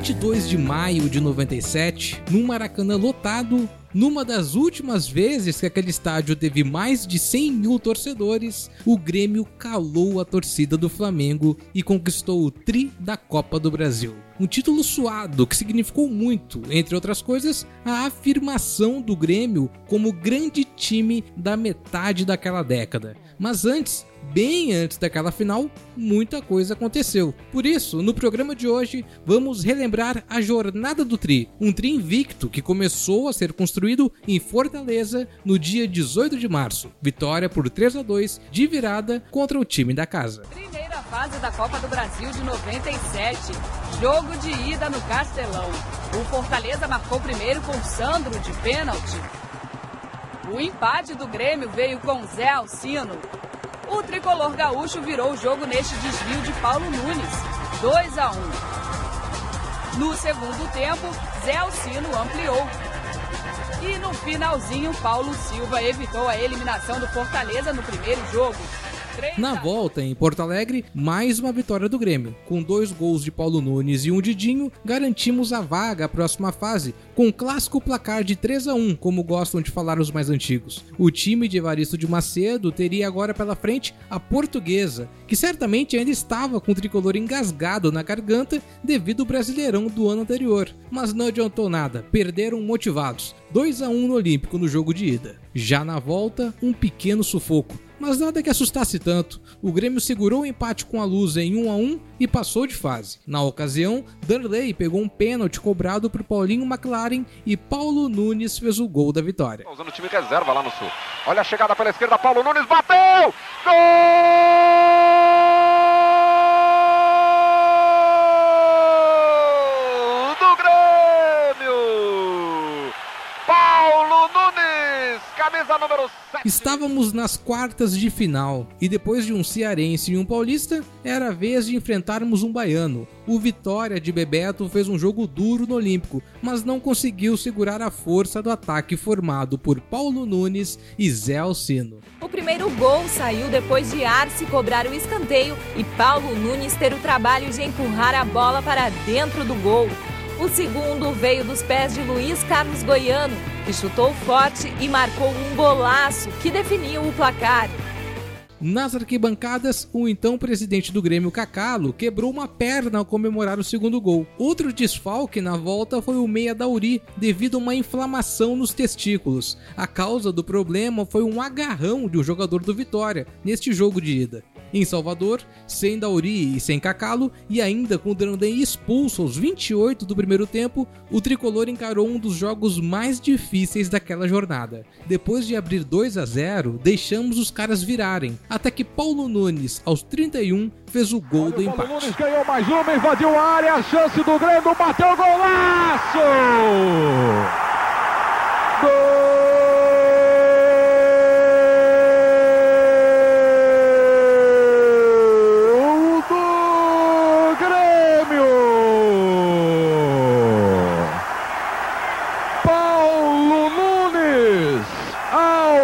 22 de maio de 97, num Maracanã lotado, numa das últimas vezes que aquele estádio teve mais de 100 mil torcedores, o Grêmio calou a torcida do Flamengo e conquistou o tri da Copa do Brasil. Um título suado que significou muito, entre outras coisas, a afirmação do Grêmio como grande time da metade daquela década. Mas antes, bem antes daquela final, muita coisa aconteceu. Por isso, no programa de hoje, vamos relembrar a jornada do Tri, um Tri invicto que começou a ser construído em Fortaleza no dia 18 de março. Vitória por 3 a 2 de virada contra o time da casa. Primeira fase da Copa do Brasil de 97. Jogo de ida no Castelão. O Fortaleza marcou primeiro com Sandro de pênalti. O empate do Grêmio veio com Zé Alcino. O tricolor gaúcho virou o jogo neste desvio de Paulo Nunes, 2 a 1. No segundo tempo, Zé Alcino ampliou. E no finalzinho, Paulo Silva evitou a eliminação do Fortaleza no primeiro jogo. Na volta, em Porto Alegre, mais uma vitória do Grêmio. Com dois gols de Paulo Nunes e um de Dinho, garantimos a vaga à próxima fase, com um clássico placar de 3 a 1 como gostam de falar os mais antigos. O time de Evaristo de Macedo teria agora pela frente a Portuguesa, que certamente ainda estava com o tricolor engasgado na garganta devido ao Brasileirão do ano anterior. Mas não adiantou nada, perderam motivados. 2 a 1 no Olímpico no jogo de ida. Já na volta, um pequeno sufoco mas nada que assustasse tanto. O Grêmio segurou o empate com a Luz em 1 a 1 e passou de fase. Na ocasião, Darley pegou um pênalti cobrado por Paulinho McLaren e Paulo Nunes fez o gol da vitória. Usando o time reserva lá no sul. Olha a chegada pela esquerda, Paulo Nunes bateu! Gol! camisa número 7. Estávamos nas quartas de final e depois de um cearense e um paulista, era a vez de enfrentarmos um baiano. O Vitória de Bebeto fez um jogo duro no Olímpico, mas não conseguiu segurar a força do ataque formado por Paulo Nunes e Zé Alcino. O primeiro gol saiu depois de Arce cobrar o escanteio e Paulo Nunes ter o trabalho de empurrar a bola para dentro do gol. O segundo veio dos pés de Luiz Carlos Goiano, que chutou forte e marcou um golaço que definiu o placar. Nas arquibancadas, o então presidente do Grêmio Cacalo quebrou uma perna ao comemorar o segundo gol. Outro desfalque na volta foi o meia Dauri, devido a uma inflamação nos testículos. A causa do problema foi um agarrão de um jogador do Vitória neste jogo de ida. Em Salvador, sem Dauri e sem Cacalo, e ainda com o Drandem expulso aos 28 do primeiro tempo, o tricolor encarou um dos jogos mais difíceis daquela jornada. Depois de abrir 2 a 0, deixamos os caras virarem, até que Paulo Nunes, aos 31, fez o gol Olha, do empate. Paulo Nunes ganhou mais uma, invadiu a área, a chance do Grêmio, bateu golaço!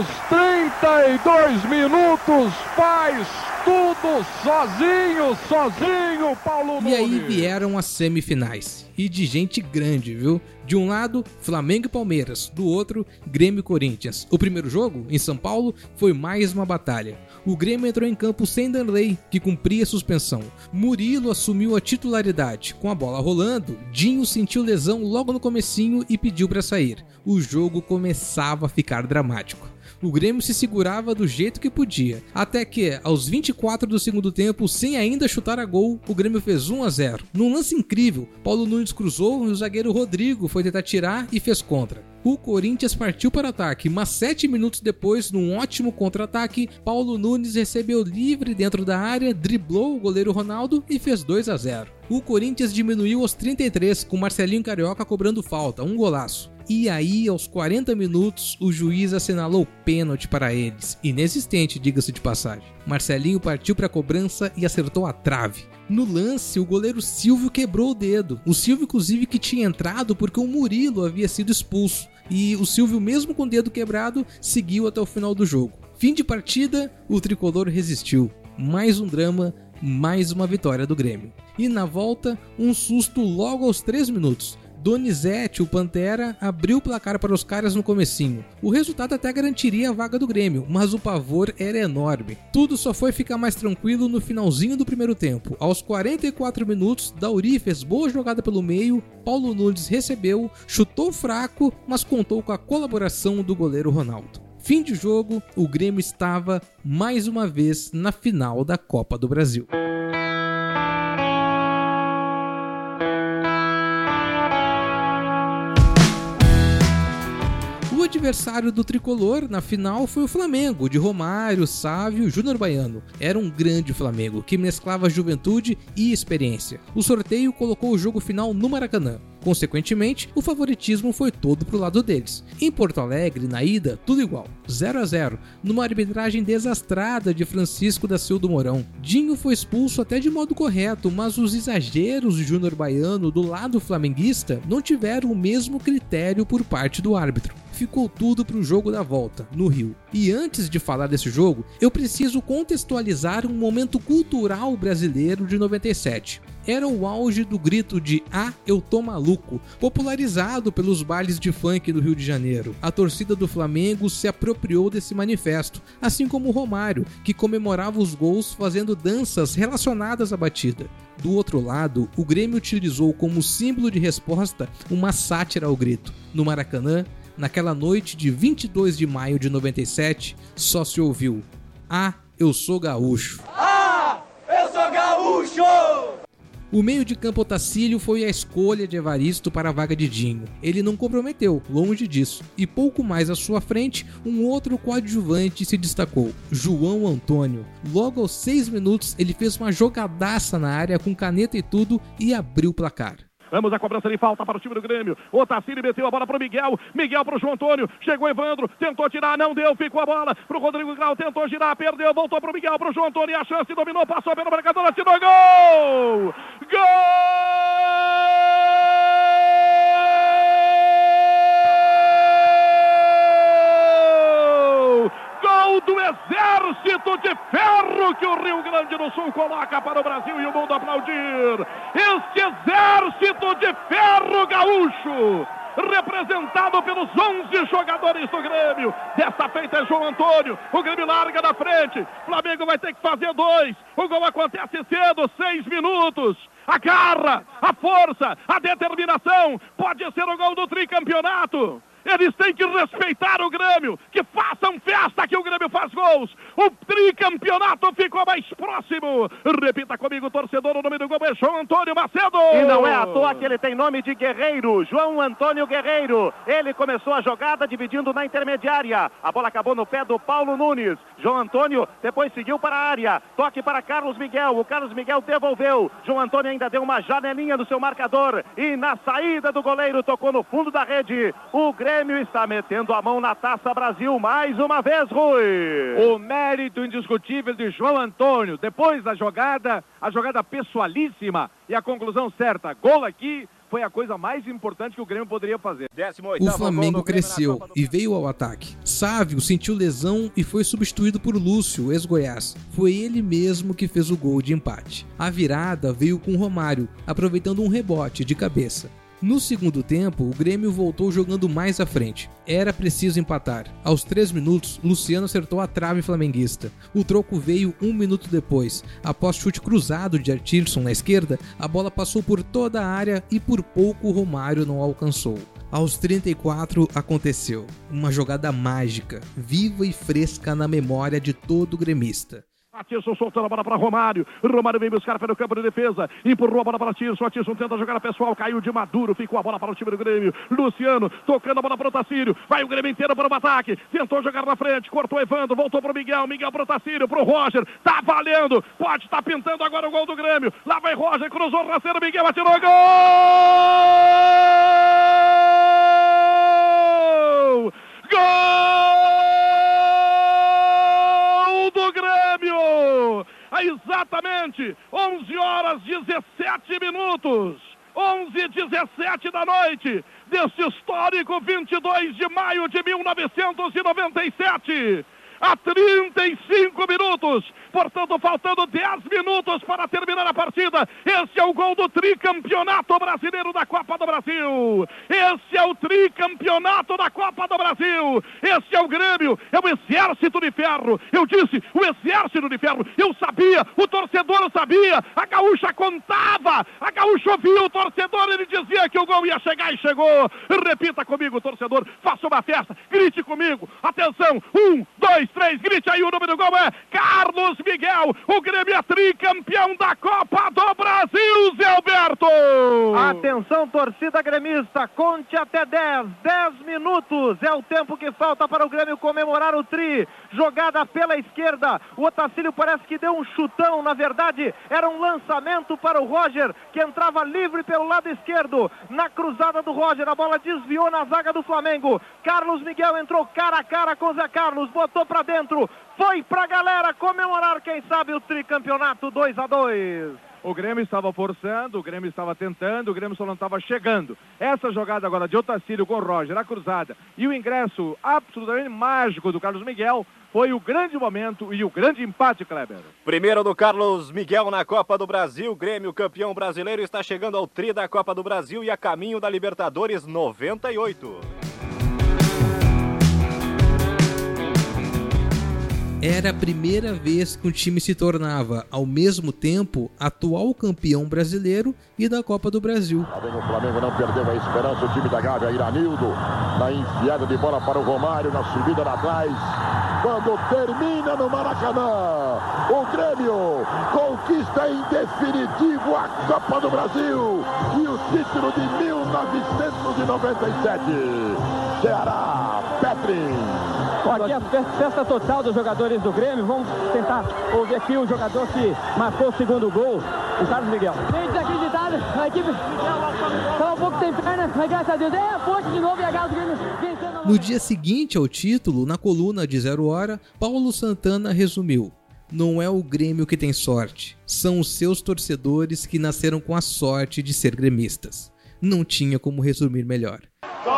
aos 32 minutos, faz tudo sozinho, sozinho, Paulo Nunes. E aí vieram as semifinais. E de gente grande, viu? De um lado, Flamengo e Palmeiras. Do outro, Grêmio e Corinthians. O primeiro jogo, em São Paulo, foi mais uma batalha. O Grêmio entrou em campo sem Danley, que cumpria suspensão. Murilo assumiu a titularidade. Com a bola rolando, Dinho sentiu lesão logo no comecinho e pediu para sair. O jogo começava a ficar dramático o Grêmio se segurava do jeito que podia. Até que, aos 24 do segundo tempo, sem ainda chutar a gol, o Grêmio fez 1 a 0. Num lance incrível, Paulo Nunes cruzou e o zagueiro Rodrigo foi tentar tirar e fez contra. O Corinthians partiu para o ataque, mas sete minutos depois, num ótimo contra-ataque, Paulo Nunes recebeu livre dentro da área, driblou o goleiro Ronaldo e fez 2 a 0. O Corinthians diminuiu aos 33, com Marcelinho Carioca cobrando falta, um golaço. E aí, aos 40 minutos, o juiz assinalou pênalti para eles. Inexistente, diga-se de passagem. Marcelinho partiu para a cobrança e acertou a trave. No lance, o goleiro Silvio quebrou o dedo. O Silvio, inclusive, que tinha entrado porque o Murilo havia sido expulso. E o Silvio, mesmo com o dedo quebrado, seguiu até o final do jogo. Fim de partida, o tricolor resistiu. Mais um drama, mais uma vitória do Grêmio. E na volta, um susto logo aos 3 minutos. Donizete, o Pantera, abriu o placar para os caras no comecinho. O resultado até garantiria a vaga do Grêmio, mas o pavor era enorme. Tudo só foi ficar mais tranquilo no finalzinho do primeiro tempo. Aos 44 minutos, Dauri fez boa jogada pelo meio, Paulo Nunes recebeu, chutou fraco, mas contou com a colaboração do goleiro Ronaldo. Fim de jogo, o Grêmio estava mais uma vez na final da Copa do Brasil. Adversário do tricolor na final foi o Flamengo, de Romário, Sávio Júnior Baiano. Era um grande Flamengo que mesclava juventude e experiência. O sorteio colocou o jogo final no Maracanã. Consequentemente, o favoritismo foi todo pro lado deles. Em Porto Alegre, na ida, tudo igual, 0 a 0, numa arbitragem desastrada de Francisco da Silva do Mourão. Dinho foi expulso até de modo correto, mas os exageros de Júnior Baiano do lado flamenguista não tiveram o mesmo critério por parte do árbitro ficou tudo para o jogo da volta, no Rio. E antes de falar desse jogo, eu preciso contextualizar um momento cultural brasileiro de 97 era o auge do grito de Ah, eu tô maluco, popularizado pelos bailes de funk do Rio de Janeiro. A torcida do Flamengo se apropriou desse manifesto, assim como o Romário, que comemorava os gols fazendo danças relacionadas à batida. Do outro lado, o Grêmio utilizou como símbolo de resposta uma sátira ao grito. No Maracanã, naquela noite de 22 de maio de 97, só se ouviu: Ah, eu sou gaúcho. Ah, eu sou gaúcho! O meio de campo Otacílio foi a escolha de Evaristo para a vaga de Dinho. Ele não comprometeu, longe disso. E pouco mais à sua frente, um outro coadjuvante se destacou, João Antônio. Logo aos 6 minutos, ele fez uma jogadaça na área com caneta e tudo e abriu o placar. Vamos à cobrança de falta para o time do Grêmio. O Otacílio meteu a bola para o Miguel. Miguel para o João Antônio. Chegou Evandro. Tentou tirar, não deu. Ficou a bola para o Rodrigo Grau. Tentou girar, perdeu. Voltou para o Miguel, para o João Antônio. A chance dominou, passou pelo marcador. Gol! Gol! Gol do exército de ferro que o Rio Grande do Sul coloca para o Brasil e o mundo aplaudir. Este exército de ferro gaúcho representado pelos 11 jogadores do Grêmio. Dessa feita é João Antônio. O Grêmio larga na frente. Flamengo vai ter que fazer dois. O gol acontece cedo, seis minutos. A garra, a força, a determinação. Pode ser o gol do tricampeonato. Eles têm que respeitar o Grêmio, que façam festa que o Grêmio faz gols. O tricampeonato ficou mais próximo. Repita comigo, torcedor, o nome do gol é João Antônio Macedo. E não é à toa que ele tem nome de Guerreiro, João Antônio Guerreiro. Ele começou a jogada dividindo na intermediária. A bola acabou no pé do Paulo Nunes. João Antônio depois seguiu para a área. Toque para Carlos Miguel. O Carlos Miguel devolveu. João Antônio ainda deu uma janelinha no seu marcador. E na saída do goleiro tocou no fundo da rede. O Grêmio Grêmio está metendo a mão na Taça Brasil mais uma vez, Rui. O mérito indiscutível de João Antônio. Depois da jogada, a jogada pessoalíssima e a conclusão certa. Gol aqui, foi a coisa mais importante que o Grêmio poderia fazer. O Flamengo cresceu e veio ao ataque. Sávio sentiu lesão e foi substituído por Lúcio, ex-Goiás. Foi ele mesmo que fez o gol de empate. A virada veio com Romário, aproveitando um rebote de cabeça. No segundo tempo, o Grêmio voltou jogando mais à frente. Era preciso empatar. Aos 3 minutos, Luciano acertou a trave flamenguista. O troco veio um minuto depois. Após chute cruzado de Artirson na esquerda, a bola passou por toda a área e por pouco Romário não alcançou. Aos 34 aconteceu. Uma jogada mágica, viva e fresca na memória de todo gremista. Atirson soltando a bola para Romário. Romário vem buscar pelo campo de defesa. Empurrou a bola para Atirson. Atirson tenta jogar a pessoal. Caiu de Maduro. Ficou a bola para o time do Grêmio. Luciano tocando a bola para o Tacírio. Vai o Grêmio inteiro para o ataque. Tentou jogar na frente. Cortou Evandro. Voltou para o Miguel. Miguel para o Tacírio. Para o Roger. Tá valendo. Pode estar tá pintando agora o gol do Grêmio. Lá vai Roger. Cruzou o rasteiro. Miguel atirou. Gol! Gol! Exatamente 11 horas 17 minutos. 11 e 17 da noite deste histórico 22 de maio de 1997. A 35 minutos. Portanto, faltando 10 minutos para terminar a partida. Esse é o gol do tricampeonato brasileiro da Copa do Brasil. Esse é o tricampeonato da Copa do Brasil. Esse é o Grêmio, é o exército de ferro. Eu disse, o exército de ferro. Eu sabia, o torcedor sabia, a gaúcha contava, a gaúcha ouvia o torcedor, ele dizia que o gol ia chegar e chegou. Repita comigo, torcedor, faça uma festa, grite comigo. Atenção, um, dois, três, grite aí, o número do gol é Carlos Miguel. O Grêmio é tricampeão da Copa do Brasil, Zé Alberto. Atenção, torcida gremista, conte até 10, 10 minutos é o tempo que falta para o Grêmio comemorar o tri. Jogada pela esquerda, o Otacílio parece que deu um chutão, na verdade era um lançamento para o Roger, que entrava livre pelo lado esquerdo. Na cruzada do Roger, a bola desviou na zaga do Flamengo. Carlos Miguel entrou cara a cara com Zé Carlos, botou para dentro, foi pra galera comemorar, quem sabe, o tricampeonato 2 a 2 o Grêmio estava forçando, o Grêmio estava tentando, o Grêmio só não estava chegando. Essa jogada agora de Otacílio com o Roger, a cruzada e o ingresso absolutamente mágico do Carlos Miguel foi o grande momento e o grande empate, Kleber. Primeiro do Carlos Miguel na Copa do Brasil. Grêmio, campeão brasileiro, está chegando ao tri da Copa do Brasil e a caminho da Libertadores 98. Era a primeira vez que um time se tornava, ao mesmo tempo, atual campeão brasileiro e da Copa do Brasil. Tá o Flamengo não perdeu a esperança, o time da Gávea, Iranildo, na enfiada de bola para o Romário, na subida lá atrás. Quando termina no Maracanã, o Grêmio conquista em definitivo a Copa do Brasil e o título de 1997. Ceará, Petrin. Aqui a festa total dos jogadores do Grêmio. Vamos tentar ouvir aqui o jogador que marcou o segundo gol, o Carlos Miguel. A equipe estava um pouco sem perna, mas graças a Deus é forte de novo e a Galo Grêmio vencendo. No dia seguinte ao título, na coluna de Zero Hora, Paulo Santana resumiu. Não é o Grêmio que tem sorte, são os seus torcedores que nasceram com a sorte de ser gremistas. Não tinha como resumir melhor.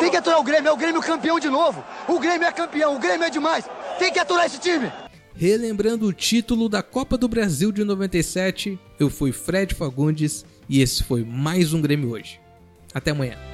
Tem que aturar o Grêmio, é o Grêmio campeão de novo. O Grêmio é campeão, o Grêmio é demais. Tem que aturar esse time. Relembrando o título da Copa do Brasil de 97, eu fui Fred Fagundes e esse foi mais um Grêmio hoje. Até amanhã.